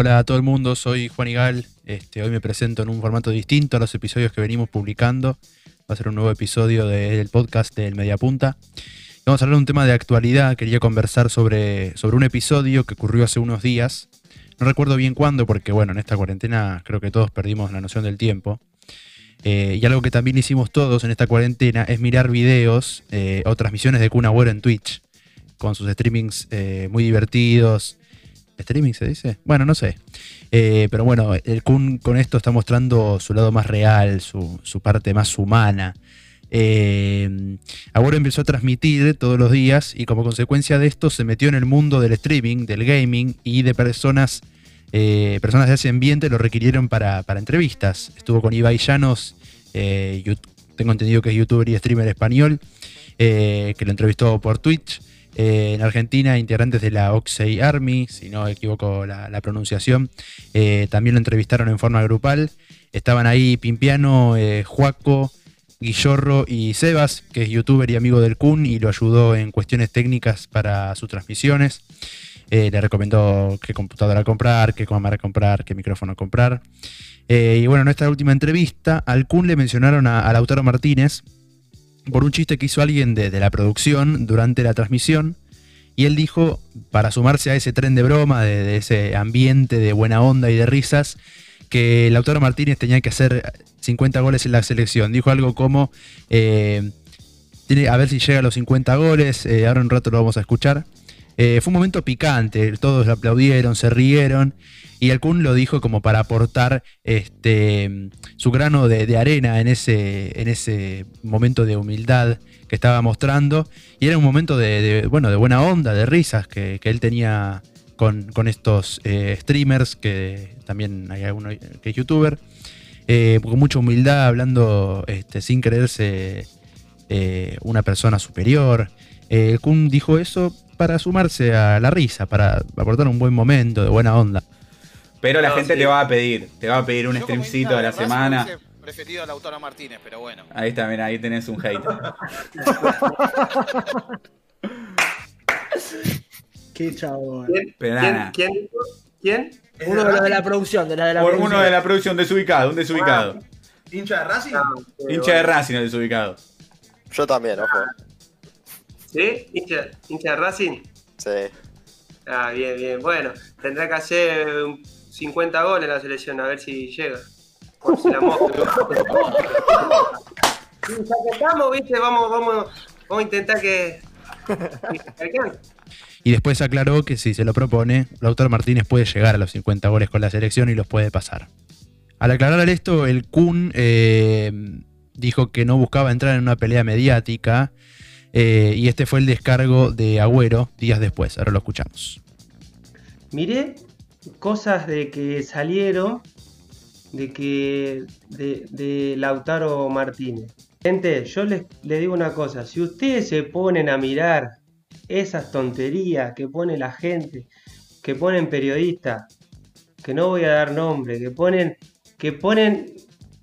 Hola a todo el mundo, soy Juan Igal. Este, hoy me presento en un formato distinto a los episodios que venimos publicando. Va a ser un nuevo episodio del podcast del Mediapunta. Vamos a hablar de un tema de actualidad. Quería conversar sobre, sobre un episodio que ocurrió hace unos días. No recuerdo bien cuándo, porque bueno, en esta cuarentena creo que todos perdimos la noción del tiempo. Eh, y algo que también hicimos todos en esta cuarentena es mirar videos eh, o transmisiones de Kun en Twitch, con sus streamings eh, muy divertidos. ¿Streaming se dice? Bueno, no sé. pero bueno, el Kun con esto está mostrando su lado más real, su, su parte más humana. Eh, Agüero empezó a transmitir todos los días y como consecuencia de esto se metió en el mundo del streaming, del gaming y de personas, eh, personas de ese ambiente lo requirieron para, entrevistas. Estuvo con Ibai Llanos, eh, tengo entendido que es youtuber y streamer español, que lo entrevistó por Twitch. En Argentina, integrantes de la Oxey Army, si no equivoco la, pronunciación, también lo entrevistaron en forma grupal. Estaban ahí Pimpiano, Juaco, Guillorro y Sebas, que es youtuber y amigo del Kun y lo ayudó en cuestiones técnicas para sus transmisiones. Eh, le recomendó qué computadora comprar, qué cámara comprar, qué micrófono comprar. Eh, y bueno, en esta última entrevista, al Kun le mencionaron a, Lautaro Martínez por un chiste que hizo alguien de, la producción durante la transmisión. Y él dijo, para sumarse a ese tren de broma, de ese ambiente de buena onda y de risas, que Lautaro Martínez tenía que hacer 50 goles en la selección. Dijo algo como, eh, tiene, a ver si llega a los 50 goles, eh, ahora un rato lo vamos a escuchar. Eh, fue un momento picante, todos lo aplaudieron, se rieron, y el Kun lo dijo como para aportar este, su grano de, arena en ese, en ese momento de humildad que estaba mostrando, y era un momento de, bueno, de buena onda, de risas que, él tenía con, estos streamers, que también hay alguno que es youtuber eh, con mucha humildad, hablando este, sin creerse eh, una persona superior. Eh, Kun dijo eso para sumarse a la risa, para aportar un buen momento, de buena onda. Pero la gente te va a pedir, te va a pedir un streamcito de la semana. preferido a Lautaro Martínez, pero bueno. Ahí está, mira, ahí tenés un hate. Qué chavo. ¿Quién? ¿Quién? ¿Quién? Uno de los de la producción, de la de la Por uno de la producción desubicado, un desubicado. Ah, ¿Hincha de Racing? Ah, hincha de Racing el desubicado. Yo también, ojo. ¿Sí? ¿Hincha, hincha de Racing? Sí. Ah, bien, bien. Bueno, tendrá que hacer 50 goles en la selección, a ver si llega. Por si la mostra. si estamos, viste, vamos, vamos, vamos a intentar que, que y después aclaró que si se lo propone, Lautaro Martínez puede llegar a los 50 goles con la selección y los puede pasar. Al aclarar esto, el Kun eh, dijo que no buscaba entrar en una pelea mediática eh, y este fue el descargo de Agüero días después. Ahora lo escuchamos. Miré cosas de que salieron de que de, Lautaro Martínez. Gente, yo les, les digo una cosa, si ustedes se ponen a mirar esas tonterías que pone la gente, que ponen periodistas, que no voy a dar nombre, que ponen, que ponen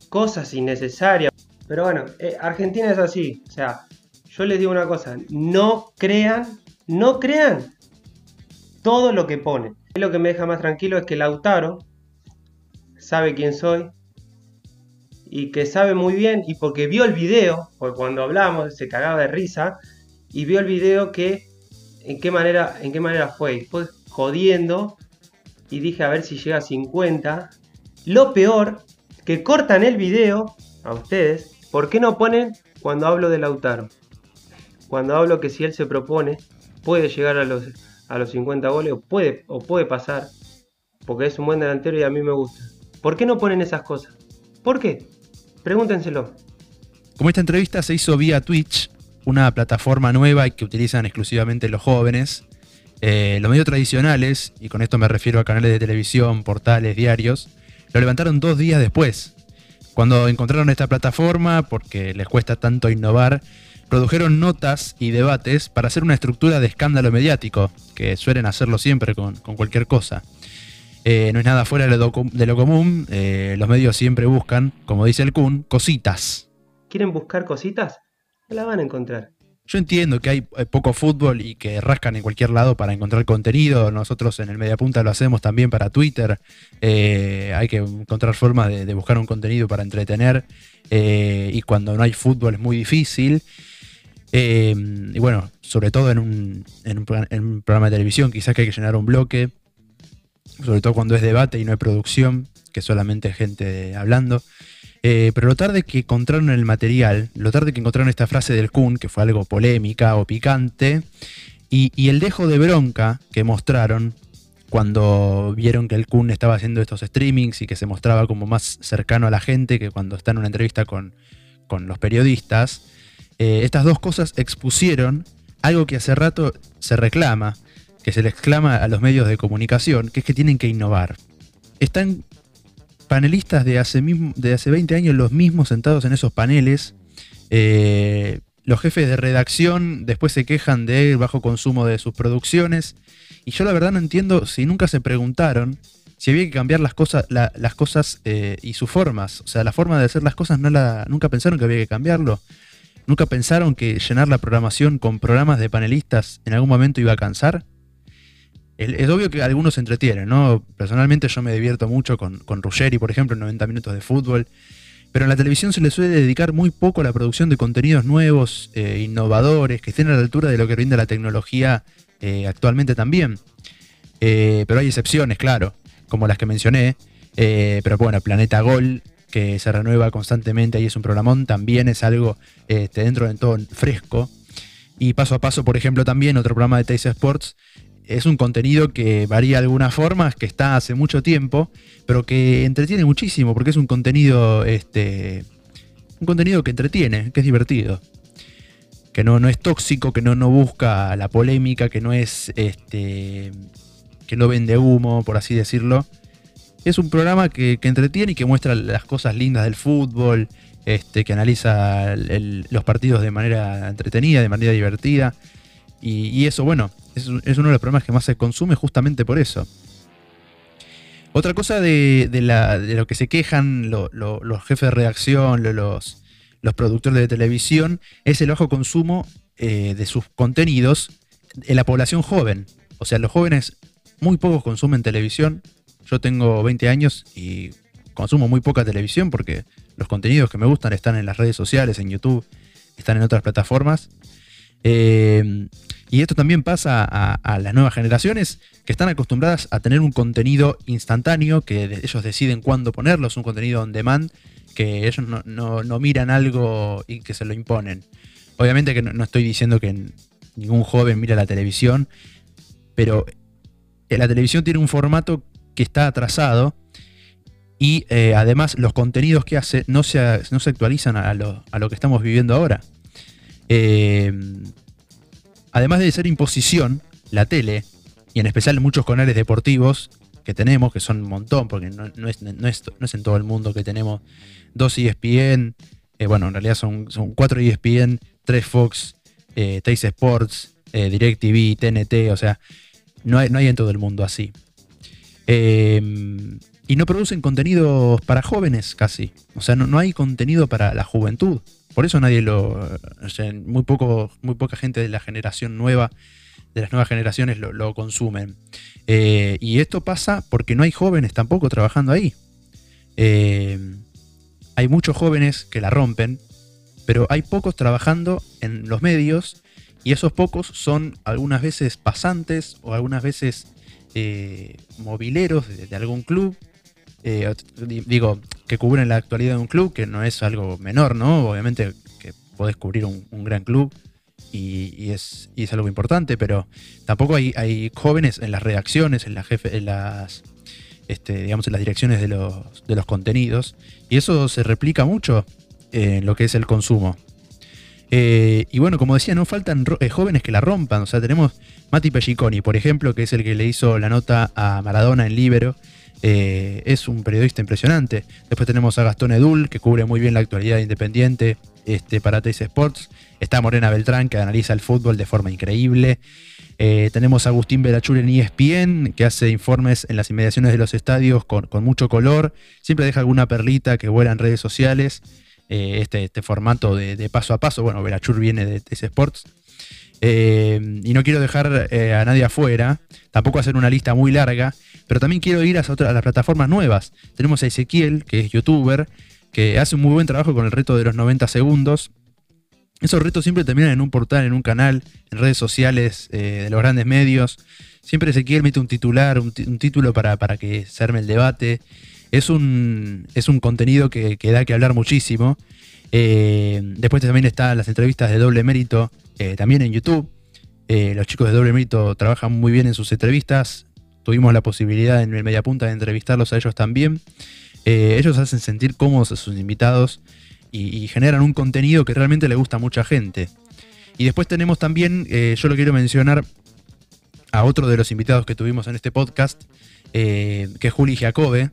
cosas innecesarias. Pero bueno, eh, Argentina es así. O sea, yo les digo una cosa, no crean, no crean todo lo que ponen. Lo que me deja más tranquilo es que Lautaro sabe quién soy y que sabe muy bien y porque vio el video, porque cuando hablamos se cagaba de risa y vio el video que en qué manera, en qué manera fue. Fue jodiendo y dije a ver si llega a 50. Lo peor, que cortan el video a ustedes. ¿Por qué no ponen cuando hablo de Lautaro? Cuando hablo que si él se propone, puede llegar a los, a los 50 goles o puede, o puede pasar. Porque es un buen delantero y a mí me gusta. ¿Por qué no ponen esas cosas? ¿Por qué? Pregúntenselo. Como esta entrevista se hizo vía Twitch, una plataforma nueva y que utilizan exclusivamente los jóvenes. Eh, los medios tradicionales, y con esto me refiero a canales de televisión, portales, diarios, lo levantaron dos días después. Cuando encontraron esta plataforma, porque les cuesta tanto innovar, produjeron notas y debates para hacer una estructura de escándalo mediático, que suelen hacerlo siempre con, cualquier cosa. Eh, no es nada fuera de lo, común, eh, los medios siempre buscan, como dice el Kun, cositas. ¿Quieren buscar cositas? la van a encontrar. yo entiendo que hay poco fútbol y que rascan en cualquier lado para encontrar contenido. Nosotros en el Mediapunta lo hacemos también para Twitter. Eh, hay que encontrar formas de, buscar un contenido para entretener. Eh, y cuando no hay fútbol es muy difícil. Eh, y bueno, sobre todo en un, en un, programa de televisión, quizás que hay que llenar un bloque. Sobre todo cuando es debate y no hay producción, que solamente gente hablando. Eh, pero lo tarde que encontraron el material, lo tarde que encontraron esta frase del Kun, que fue algo polémica o picante, y, el dejo de bronca que mostraron cuando vieron que el Kun estaba haciendo estos streamings y que se mostraba como más cercano a la gente que cuando está en una entrevista con, los periodistas, eh, estas dos cosas expusieron algo que hace rato se reclama, que se le exclama a los medios de comunicación, que es que tienen que innovar. Están panelistas de hace, de hace 20 años, los mismos sentados en esos paneles. Eh, los jefes de redacción después se quejan del bajo consumo de sus producciones. Y yo la verdad no entiendo si nunca se preguntaron si había que cambiar las cosas, las cosas eh, y sus formas. O sea, la forma de hacer las cosas no la, nunca pensaron que había que cambiarlo. Nunca pensaron que llenar la programación con programas de panelistas en algún momento iba a cansar. Es obvio que algunos se entretienen, ¿no? Personalmente yo me divierto mucho con, con Ruggeri, por ejemplo, en 90 minutos de fútbol. Pero en la televisión se le suele dedicar muy poco a la producción de contenidos nuevos, eh, innovadores, que estén a la altura de lo que brinda la tecnología eh, actualmente también. Eh, pero hay excepciones, claro, como las que mencioné. pero bueno, Planeta Gol, que se renueva constantemente, ahí es un programón, también es algo este, dentro de todo fresco. Y paso a paso, por ejemplo, también otro programa de Taste Sports es un contenido que varía de alguna forma, que está hace mucho tiempo, pero que entretiene muchísimo, porque es un contenido, este, un contenido que entretiene, que es divertido. Que no, no es tóxico, que no, no busca la polémica, que no es este. que no vende humo, por así decirlo. Es un programa que, entretiene y que muestra las cosas lindas del fútbol, este, que analiza los partidos de manera entretenida, de manera divertida. y eso, bueno, es, uno de los programas que más se consume justamente por eso. Otra cosa de, lo que se quejan los jefes de redacción, los, productores de televisión, es el bajo consumo eh, de sus contenidos en la población joven. O sea, los jóvenes muy pocos consumen televisión. Yo tengo 20 años y consumo muy poca televisión porque los contenidos que me gustan están en las redes sociales, en YouTube, están en otras plataformas. Eh, y esto también pasa a, las nuevas generaciones que están acostumbradas a tener un contenido instantáneo, que ellos deciden cuándo ponerlo, es un contenido on demand, que ellos no, miran algo y que se lo imponen. Obviamente que no, estoy diciendo que ningún joven mira la televisión, pero eh, la televisión tiene un formato que está atrasado y eh, además los contenidos que hace no se, no se actualizan a lo, a lo que estamos viviendo ahora. Eh, además de ser imposición, la tele, y en especial muchos canales deportivos que tenemos, que son un montón, porque no, es, en todo el mundo que tenemos dos ESPN, eh, bueno, en realidad son, son cuatro ESPN, tres Fox, eh, Sports, DirecTV, TNT, o sea, no hay, no hay en todo el mundo así. Em, y no producen contenidos para jóvenes casi. O sea, no, no hay contenido para la juventud. Por eso nadie lo. muy, poco, muy poca gente de la generación nueva, de las nuevas generaciones, lo, consumen. Eh, y esto pasa porque no hay jóvenes tampoco trabajando ahí. Eh, hay muchos jóvenes que la rompen, pero hay pocos trabajando en los medios y esos pocos son algunas veces pasantes o algunas veces eh, mobileros de, algún club. digo, que cubren la actualidad de un club, que no es algo menor, ¿no? Obviamente que podés cubrir un, gran club y, es, es, algo importante, pero tampoco hay, hay, jóvenes en las redacciones, en, jefe, en las este, digamos, en las direcciones de los, de los contenidos, y eso se replica mucho en lo que es el consumo. Eh, y bueno, como decía, no faltan eh, jóvenes que la rompan. O sea, tenemos Mati Pelliconi, por ejemplo, que es el que le hizo la nota a Maradona en Libero, eh, es un periodista impresionante. Después tenemos a Gastón Edul, que cubre muy bien la actualidad independiente este, para Teis Sports. Está Morena Beltrán, que analiza el fútbol de forma increíble. Tenemos a Agustín Belachur en ESPN, que hace informes en las inmediaciones de los estadios con, mucho color. Siempre deja alguna perlita que vuela en redes sociales. Eh, este, este formato de, paso a paso. Bueno, Verachur viene de TS Sports. Eh, y no quiero dejar eh, a nadie afuera, tampoco hacer una lista muy larga, pero también quiero ir a, otras, a las plataformas nuevas. Tenemos a Ezequiel, que es youtuber, que hace un muy buen trabajo con el reto de los 90 segundos. Esos retos siempre terminan en un portal, en un canal, en redes sociales de los grandes medios. Siempre Ezequiel mete un titular, un, título para, para, que se arme el debate. Es un, es un contenido que, da que hablar muchísimo. Eh, después también están las entrevistas de doble mérito, eh, también en YouTube. Eh, los chicos de doble mérito trabajan muy bien en sus entrevistas. Tuvimos la posibilidad en el Mediapunta de entrevistarlos a ellos también. ellos hacen sentir cómodos a sus invitados y, y, generan un contenido que realmente le gusta a mucha gente. Y después tenemos también, yo lo quiero mencionar, a otro de los invitados que tuvimos en este podcast, que es Juli Jacobe.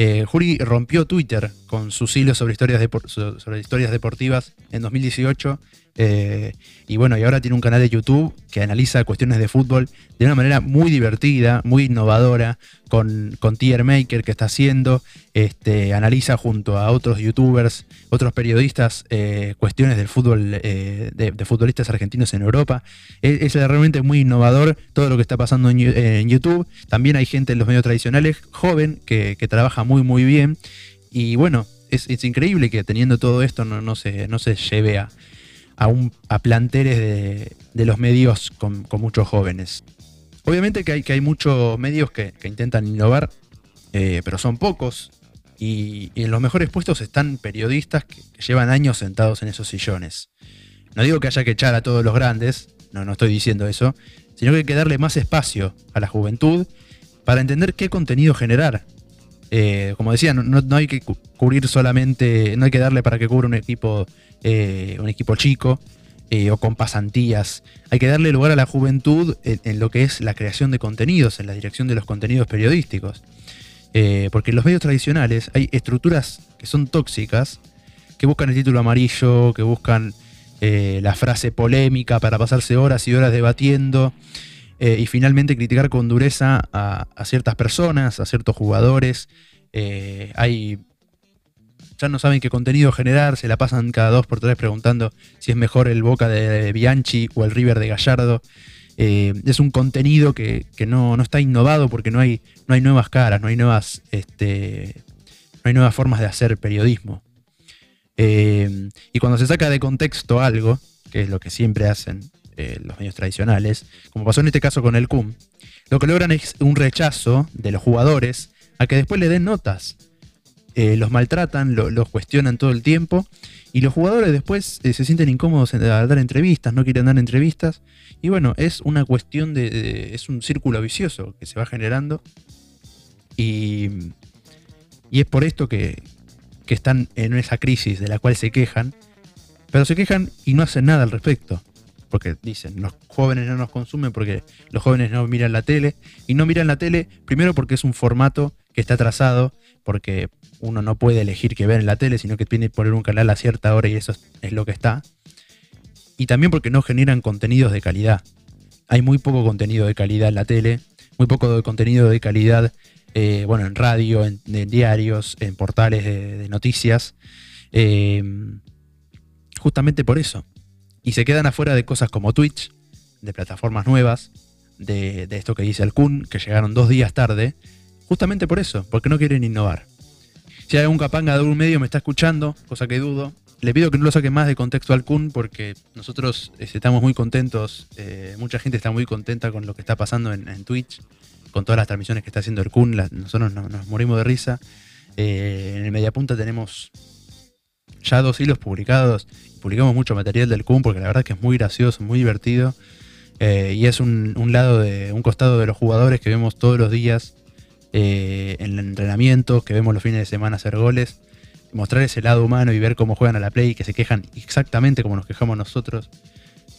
Eh, Juli rompió Twitter con sus hilos sobre historias, sobre historias deportivas en 2018 eh, y bueno, y ahora tiene un canal de YouTube que analiza cuestiones de fútbol de una manera muy divertida, muy innovadora, con, con Tier Maker que está haciendo, este, analiza junto a otros youtubers, otros periodistas, eh, cuestiones del fútbol, eh, de, futbolistas argentinos en Europa. Es, realmente muy innovador todo lo que está pasando en, YouTube. También hay gente en los medios tradicionales, joven, que, trabaja muy, muy bien. Y bueno, es, increíble que teniendo todo esto no, no, se, no se lleve a a, a planteles de, los medios con, muchos jóvenes. Obviamente que hay, que hay muchos medios que, intentan innovar, eh, pero son pocos. Y, en los mejores puestos están periodistas que, llevan años sentados en esos sillones. No digo que haya que echar a todos los grandes, no, no estoy diciendo eso, sino que hay que darle más espacio a la juventud para entender qué contenido generar. Eh, como decía, no, no, hay que cubrir solamente, no hay que darle para que cubra un equipo eh, un equipo chico eh, o con pasantías. Hay que darle lugar a la juventud en, lo que es la creación de contenidos, en la dirección de los contenidos periodísticos. Porque en los medios tradicionales hay estructuras que son tóxicas, que buscan el título amarillo, que buscan la frase polémica para pasarse horas y horas debatiendo y finalmente criticar con dureza a, ciertas personas, a ciertos jugadores. hay ya no saben qué contenido generar, se la pasan cada dos por tres preguntando si es mejor el Boca de Bianchi o el River de Gallardo. Eh, es un contenido que, no, está innovado porque no hay, no hay nuevas caras, no hay nuevas, este, no hay nuevas formas de hacer periodismo. Eh, y cuando se saca de contexto algo, que es lo que siempre hacen eh, los medios tradicionales, como pasó en este caso con el CUM, lo que logran es un rechazo de los jugadores a que después le den notas. Eh, los maltratan, los cuestionan todo el tiempo y los jugadores después eh, se sienten incómodos al dar entrevistas, no quieren dar entrevistas y bueno, es una cuestión de, es un círculo vicioso que se va generando y, y es por esto que, que están en esa crisis de la cual se quejan, pero se quejan y no hacen nada al respecto porque dicen, los jóvenes no nos consumen porque los jóvenes no miran la tele, y no miran la tele primero porque es un formato que está trazado, porque uno no puede elegir qué ver en la tele, sino que tiene que poner un canal a cierta hora y eso es lo que está. Y también porque no generan contenidos de calidad. Hay muy poco contenido de calidad en la tele, muy poco contenido de calidad, eh, bueno, en radio, en, diarios, en portales de, noticias. Eh, justamente por eso. Y se quedan afuera de cosas como Twitch, de plataformas nuevas, de, de esto que dice el Kun, que llegaron dos días tarde, justamente por eso, porque no quieren innovar. Si hay algún capanga de algún medio me está escuchando, cosa que dudo, le pido que no lo saque más de contexto al Kun porque nosotros este, estamos muy contentos, eh, mucha gente está muy contenta con lo que está pasando en, Twitch, con todas las transmisiones que está haciendo el Kun, nosotros nos, morimos de risa. Eh, en el Mediapunta tenemos ya dos hilos publicados, publicamos mucho material del Kun porque la verdad que es muy gracioso, muy divertido. Eh, y es un, lado de un costado de los jugadores que vemos todos los días eh, en el entrenamiento, que vemos los fines de semana hacer goles, mostrar ese lado humano y ver cómo juegan a la play, que se quejan exactamente como nos quejamos nosotros,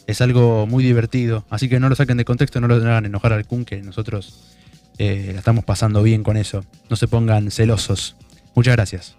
es algo muy divertido. Así que no lo saquen de contexto, no lo hagan enojar al Kun, que nosotros eh, la estamos pasando bien con eso. No se pongan celosos. Muchas gracias.